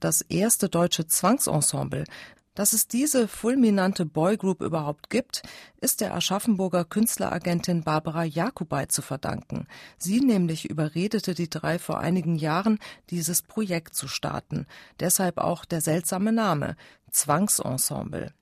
das erste deutsche Zwangsensemble. Dass es diese fulminante Boygroup überhaupt gibt, ist der Aschaffenburger Künstleragentin Barbara Jakubay zu verdanken. Sie nämlich überredete die drei vor einigen Jahren, dieses Projekt zu starten. Deshalb auch der seltsame Name Zwangsensemble.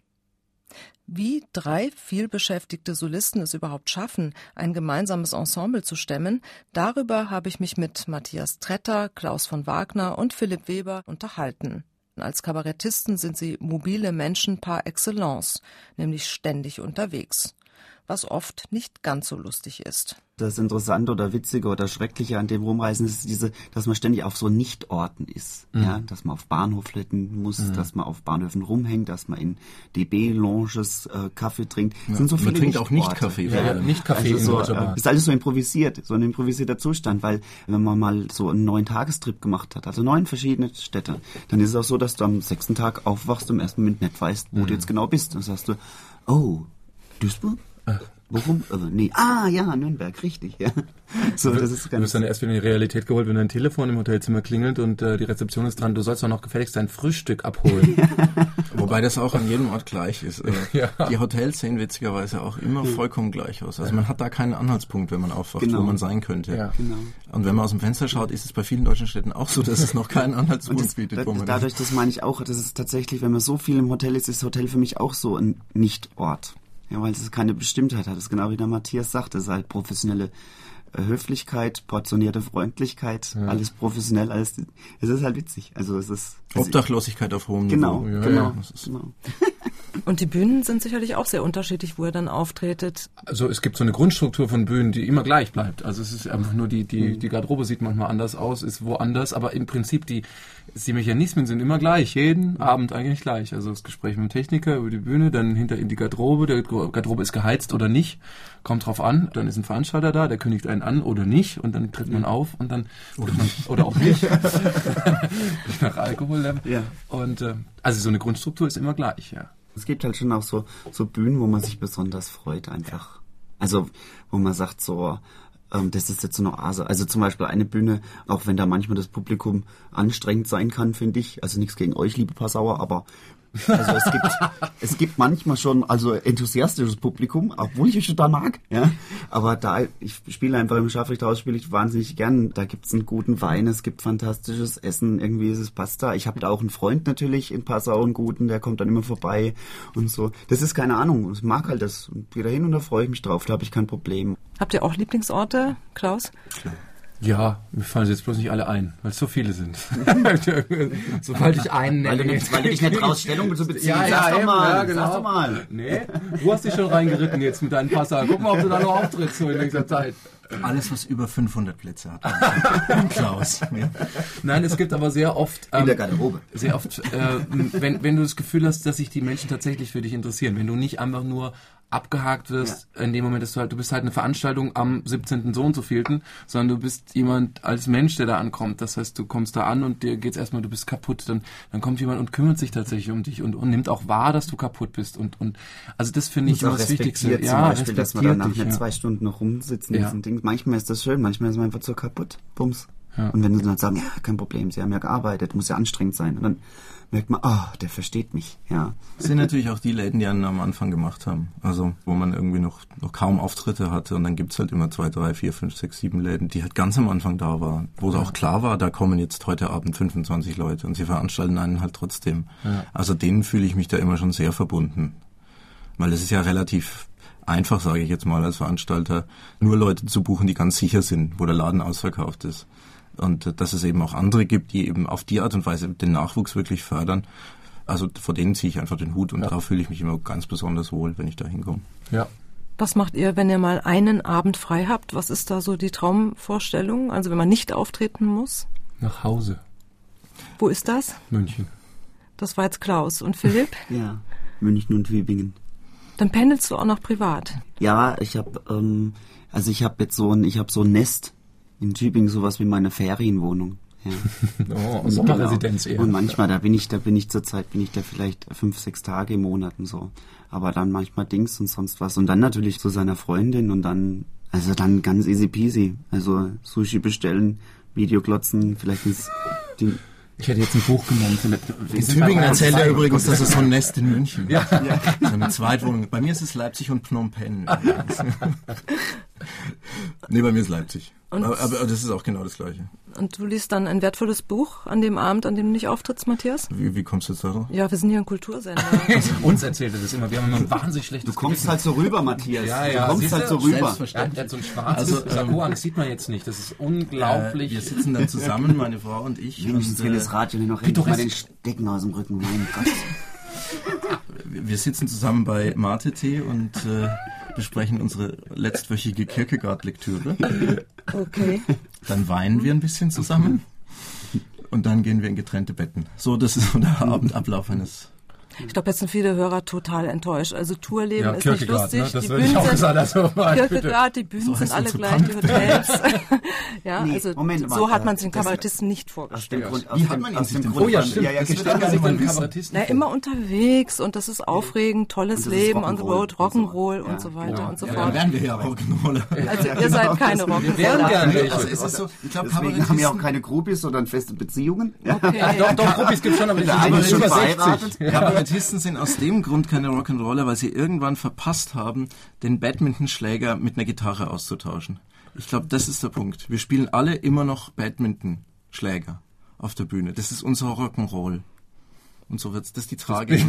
Wie drei vielbeschäftigte Solisten es überhaupt schaffen, ein gemeinsames Ensemble zu stemmen, darüber habe ich mich mit Matthias Tretter, Klaus von Wagner und Philipp Weber unterhalten. Als Kabarettisten sind sie mobile Menschen par excellence, nämlich ständig unterwegs, was oft nicht ganz so lustig ist. Das Interessante oder Witzige oder Schreckliche an dem Rumreisen ist diese, dass man ständig auf so Nichtorten ist. Mhm. Ja, dass man auf Bahnhofletten muss, mhm. dass man auf Bahnhöfen rumhängt, dass man in DB-Lounges äh, Kaffee trinkt. Ja. sind so viele man trinkt auch nicht Kaffee. Ja, ja. Nicht Kaffee also so, äh, ist alles so improvisiert, so ein improvisierter Zustand, weil wenn man mal so einen neuen Tagestrip gemacht hat, also neun verschiedene Städte, dann ist es auch so, dass du am sechsten Tag aufwachst und im ersten Moment nicht weißt, wo mhm. du jetzt genau bist. Dann sagst du, oh, Duisburg? Ach. Warum? Also, nee. Ah, ja, Nürnberg, richtig, ja. So, das ist ganz du wirst dann erst wieder in die Realität geholt, wenn dein Telefon im Hotelzimmer klingelt und äh, die Rezeption ist dran. Du sollst doch noch gefälligst dein Frühstück abholen. Wobei das auch an jedem Ort gleich ist. Äh, ja. Die Hotels sehen witzigerweise auch immer hm. vollkommen gleich aus. Also man hat da keinen Anhaltspunkt, wenn man aufwacht, genau. wo man sein könnte. Ja. Genau. Und wenn man aus dem Fenster schaut, ist es bei vielen deutschen Städten auch so, dass es noch keinen Anhaltspunkt das, bietet. Da, dadurch, das meine ich auch, das ist tatsächlich, wenn man so viel im Hotel ist, ist das Hotel für mich auch so ein Nichtort. Ja, weil es keine Bestimmtheit hat. Das ist genau wie der Matthias sagte. Es ist halt professionelle äh, Höflichkeit, portionierte Freundlichkeit, ja. alles professionell, alles. Es ist halt witzig. Also es ist. Obdachlosigkeit auf hohem genau, Niveau. Ja, genau, genau. Und die Bühnen sind sicherlich auch sehr unterschiedlich, wo ihr dann auftretet. Also es gibt so eine Grundstruktur von Bühnen, die immer gleich bleibt. Also es ist einfach nur die, die, mhm. die Garderobe sieht manchmal anders aus, ist woanders, aber im Prinzip die, die Mechanismen sind immer gleich, jeden Abend eigentlich gleich. Also das Gespräch mit dem Techniker über die Bühne, dann hinter in die Garderobe, der Garderobe ist geheizt oder nicht, kommt drauf an, dann ist ein Veranstalter da, der kündigt einen an oder nicht und dann tritt man auf und dann oder, man, oder auch nicht nach Alkohollevel. Ja. Und äh, also so eine Grundstruktur ist immer gleich, ja. Es gibt halt schon auch so, so Bühnen, wo man sich besonders freut einfach. Also, wo man sagt so, ähm, das ist jetzt so eine Oase. Also zum Beispiel eine Bühne, auch wenn da manchmal das Publikum anstrengend sein kann, finde ich. Also nichts gegen euch, liebe Passauer, aber also es gibt, es gibt manchmal schon also enthusiastisches Publikum, obwohl ich euch total mag. Ja? Aber da, ich spiele einfach im Scharfrichterhaus, spiele ich wahnsinnig gern. Da gibt's einen guten Wein, es gibt fantastisches Essen, irgendwie ist es Pasta. Ich habe da auch einen Freund natürlich in Passau, einen guten, der kommt dann immer vorbei und so. Das ist keine Ahnung, ich mag halt das. Und gehe da hin und da freue ich mich drauf, da habe ich kein Problem. Habt ihr auch Lieblingsorte, Klaus? Klar. Ja, mir fallen sie jetzt bloß nicht alle ein, weil es so viele sind. Sobald ich einen nenne. Weil du, weil du dich nicht traust, Stellung zu beziehen. Ja, ja, sag, doch mal, ja, genau. sag doch mal. Nee, du hast dich schon reingeritten jetzt mit deinen Passer. Guck mal, ob du da noch auftrittst so in nächster Zeit. Alles, was über 500 Plätze hat. Klaus. Ja. Nein, es gibt aber sehr oft... Ähm, in der Garderobe. Sehr oft, äh, wenn, wenn du das Gefühl hast, dass sich die Menschen tatsächlich für dich interessieren. Wenn du nicht einfach nur abgehakt wirst ja. in dem Moment, dass du halt, du bist halt eine Veranstaltung am 17. so und so vielten, sondern du bist jemand als Mensch, der da ankommt. Das heißt, du kommst da an und dir geht's erstmal, du bist kaputt, dann, dann kommt jemand und kümmert sich tatsächlich um dich und, und nimmt auch wahr, dass du kaputt bist und, und, also das finde ich immer das Wichtigste. Ja, Beispiel, dass man danach dich, ja. zwei Stunden noch rumsitzen ja. und Ding. Manchmal ist das schön, manchmal ist man einfach so kaputt. Bums. Ja. Und wenn sie dann sagen, ja, kein Problem, sie haben ja gearbeitet, muss ja anstrengend sein. Und dann merkt man, ah, oh, der versteht mich, ja. Das sind natürlich auch die Läden, die einen am Anfang gemacht haben. Also, wo man irgendwie noch, noch kaum Auftritte hatte und dann gibt's halt immer zwei, drei, vier, fünf, sechs, sieben Läden, die halt ganz am Anfang da waren. Wo es auch klar war, da kommen jetzt heute Abend 25 Leute und sie veranstalten einen halt trotzdem. Ja. Also denen fühle ich mich da immer schon sehr verbunden. Weil es ist ja relativ einfach, sage ich jetzt mal als Veranstalter, nur Leute zu buchen, die ganz sicher sind, wo der Laden ausverkauft ist und dass es eben auch andere gibt, die eben auf die Art und Weise den Nachwuchs wirklich fördern. Also vor denen ziehe ich einfach den Hut und ja. darauf fühle ich mich immer ganz besonders wohl, wenn ich da hinkomme. Ja. Was macht ihr, wenn ihr mal einen Abend frei habt? Was ist da so die Traumvorstellung? Also wenn man nicht auftreten muss? Nach Hause. Wo ist das? München. Das war jetzt Klaus. Und Philipp? ja, München und Tübingen. Dann pendelst du auch noch privat? Ja, ich habe ähm, also ich habe jetzt so ein ich habe so ein Nest in Tübingen sowas wie meine Ferienwohnung. Ja. oh, Sommerresidenz genau. eher. Und manchmal, da bin ich, da bin ich zurzeit, bin ich da vielleicht fünf, sechs Tage im Monat und so. Aber dann manchmal Dings und sonst was. Und dann natürlich zu seiner Freundin und dann, also dann ganz easy peasy. Also Sushi bestellen, Video glotzen, vielleicht ins, die, Ich hätte jetzt ein Buch genommen. In Tübingen erzählt er übrigens, dass es so ein Nest in München ja. ja. Eine Zweitwohnung. Bei mir ist es Leipzig und Phnom Penh. nee, bei mir ist Leipzig. Und- Aber, aber das ist auch genau das Gleiche. Und du liest dann ein wertvolles Buch an dem Abend, an dem du nicht auftrittst, Matthias? Wie, wie kommst du jetzt darauf? Ja, wir sind hier ein Kultursender. Uns erzählt er das immer. Wir haben immer ein wahnsinnig schlechtes Du kommst halt so rüber, Matthias. Ja, ja, Du kommst siehst halt so rüber. Er hat so ein schwarzes Also, ähm, Sakko an, das sieht man jetzt nicht. Das ist unglaublich. Äh, wir sitzen dann zusammen, meine Frau und ich. Wenigstens will äh, das Radio noch endlich mal den. Stecken aus dem Rücken. Mein Gott. wir wir sitzen zusammen bei Mate Tee und äh, besprechen unsere letztwöchige Kierkegaard-Lektüre. Okay. Dann weinen wir ein bisschen zusammen und dann gehen wir in getrennte Betten. So, das ist so der Abendablauf eines. Ich glaube, jetzt sind viele Hörer total enttäuscht. Also Tourleben ja, ist nicht lustig. ne? Das die Bühnen sind sagen. Also, die Bühnen So sind alle gleich, die Hotels. ja, Nee, also Moment mal, so hat man äh, sich den Kabarettisten nicht Aus vorgestellt. dem Grund, aus Wie hat man ihn aus dem Grund, Oh ja, stimmt. Ja, ja, das genau, steht gar nicht wir wissen. Kabarettisten. Na, immer unterwegs und das ist aufregend, tolles das Leben on the road, Rock'n'Roll und so weiter Ja. und so Ja, fort. dann wären wir ja Rock'n'Roller. Also ihr seid keine Wir wären gern Rock'n'Roller. welche. Also es ist so, ich glaube, Deswegen haben wir auch keine Groupies, sondern feste Beziehungen. Ja. Doch, doch, Gruppis gibt schon, aber die sind über, ist schon über verheiratet. 60. Kabarettisten sind aus dem Grund keine Rock'n'Roller, weil sie irgendwann verpasst haben, den Badmintonschläger mit einer Gitarre auszutauschen. Ich glaube, das ist der Punkt. Wir spielen alle immer noch Badmintonschläger auf der Bühne. Das ist unser Rock'n'Roll. Und so wird's. Das ist die Tragik.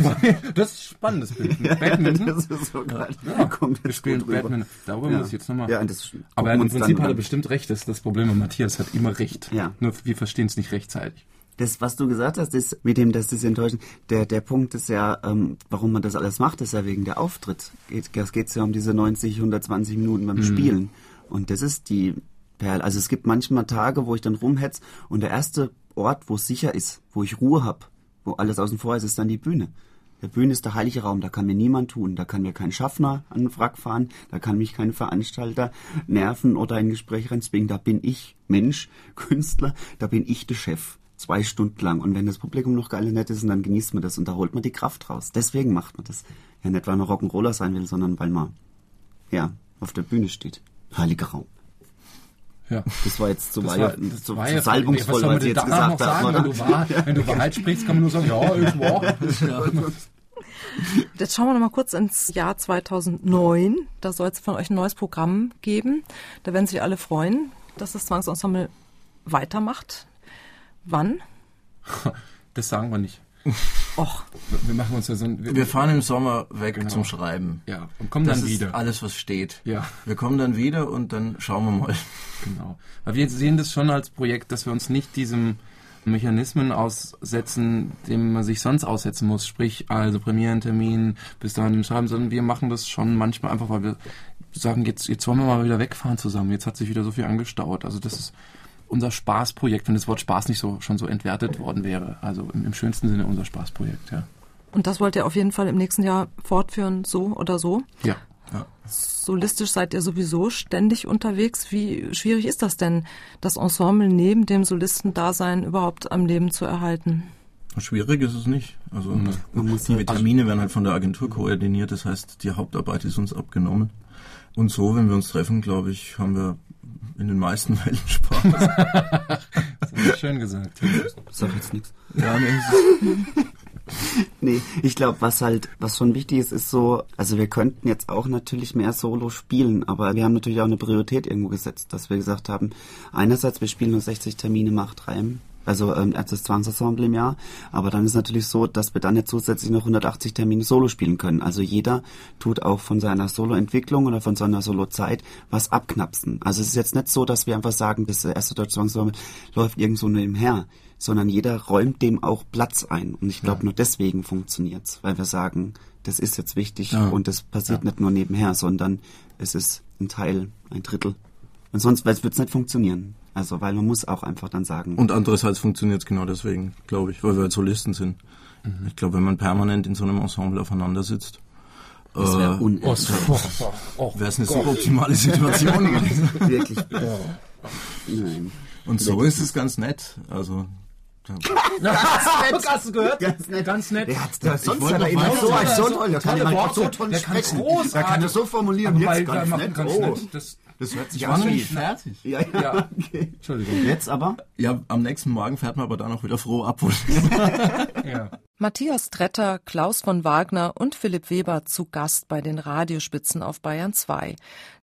Das ist ein spannendes Bild. Badminton. Das ist so geil. Ja, wir spielen. Badminton. Darüber Ja. muss ich jetzt nochmal. Ja, das aber im Prinzip hat er bestimmt recht. Das ist das Problem. Und Matthias hat immer recht. Ja. Nur wir verstehen es nicht rechtzeitig. Das, was du gesagt hast, ist mit dem, dass das enttäuschend. Der, der Punkt ist ja, ähm, warum man das alles macht, ist ja wegen der Auftritt. Es geht ja um diese 90, 120 Minuten Mhm. beim Spielen. Und das ist die Perle. Also es gibt manchmal Tage, wo ich dann rumhetz und der erste Ort, wo es sicher ist, wo ich Ruhe hab, wo alles außen vor ist, ist dann die Bühne. Der Bühne ist der heilige Raum, da kann mir niemand tun. Da kann mir kein Schaffner an den Wrack fahren, da kann mich kein Veranstalter nerven oder ein Gespräch reinzwingen. Da bin ich Mensch, Künstler, da bin ich der Chef. Zwei Stunden lang. Und wenn das Publikum noch geil und nett ist, dann genießt man das und da holt man die Kraft raus. Deswegen macht man das. Ja, nicht weil man Rock'n'Roller sein will, sondern weil man, ja, auf der Bühne steht. Heiliger Raum. Ja. Das war jetzt zu, Das war, das war ja salbungsvoll, was ich jetzt gesagt habe, wenn du, Wahrheit, wenn du Wahrheit sprichst, kann man nur sagen, ja, ist wahr. Jetzt schauen wir noch mal kurz ins Jahr 2009. Da soll es von euch ein neues Programm geben. Da werden sich alle freuen, dass das Zwangsensemble weitermacht. Wann? Das sagen wir nicht. Och, Wir machen uns ja so ein... Wir fahren im Sommer weg Genau. zum Schreiben. ja, und kommen Das dann ist wieder. alles, was steht. Ja. Wir kommen dann wieder und dann schauen wir mal. Genau. Weil wir sehen das schon als Projekt, dass wir uns nicht diesem Mechanismen aussetzen, dem man sich sonst aussetzen muss. Sprich, also Premierentermin, bis dahin schreiben, sondern wir machen das schon manchmal einfach, weil wir sagen, jetzt, jetzt wollen wir mal wieder wegfahren zusammen. Jetzt hat sich wieder so viel angestaut. Also das ist unser Spaßprojekt, wenn das Wort Spaß nicht so schon so entwertet worden wäre. Also im, im schönsten Sinne unser Spaßprojekt, ja. und das wollt ihr auf jeden Fall im nächsten Jahr fortführen, so oder so. Ja. Solistisch seid ihr sowieso ständig unterwegs. Wie schwierig ist das denn, das Ensemble neben dem Solistendasein überhaupt am Leben zu erhalten? Schwierig ist es nicht. Also Man muss die Termine werden halt von der Agentur koordiniert, das heißt, die Hauptarbeit ist uns abgenommen. Und so, wenn wir uns treffen, glaube ich, haben wir in den meisten Fällen Spaß. Das hast du schön gesagt. Sag jetzt nichts. ja, nee, ist- Nee, ich glaube, was halt, was schon wichtig ist, ist so, also wir könnten jetzt auch natürlich mehr Solo spielen, aber wir haben natürlich auch eine Priorität irgendwo gesetzt, dass wir gesagt haben, einerseits, wir spielen nur 60 Termine macht Reim, also ähm, das Zwangsensemble im Jahr, aber dann ist natürlich so, dass wir dann jetzt zusätzlich noch 180 Termine Solo spielen können. Also jeder tut auch von seiner Solo-Entwicklung oder von seiner Solo-Zeit was abknapsen. Also es ist jetzt nicht so, dass wir einfach sagen, das erste deutsche Zwangsensemble läuft irgendwo nur im Her, sondern jeder räumt dem auch Platz ein. Und ich glaube, nur deswegen funktioniert's, weil wir sagen, das ist jetzt wichtig Ja. und das passiert nicht nur nebenher, sondern es ist ein Teil, ein Drittel. Und sonst wird's nicht funktionieren. Also, weil man muss auch einfach dann sagen, Und andererseits funktioniert es genau deswegen, glaube ich, weil wir halt Solisten sind. Ich glaube, wenn man permanent in so einem Ensemble aufeinander sitzt, das wäre äh, unendlich. Oh, wäre es eine suboptimale Situation gewesen. Wirklich. Nein. Und so ist es ganz nett. Also Hast du gehört? Ganz nett. Ganz nett. Der hat der sonst hat er immer so, Ja, so so toll, der kann so toll Der kann sprechen. großartig. Der kann das so formulieren, Aber jetzt ganz nett. ganz Oh. nett. Das, Das hört sich Ich an war noch wie- nicht fertig. Ja, ja, Ja. okay. Entschuldigung. Jetzt aber? Ja, am nächsten Morgen fährt man aber dann auch wieder froh ab. Ja. Matthias Tretter, Klaus von Wagner und Philipp Weber zu Gast bei den Radiospitzen auf Bayern 2.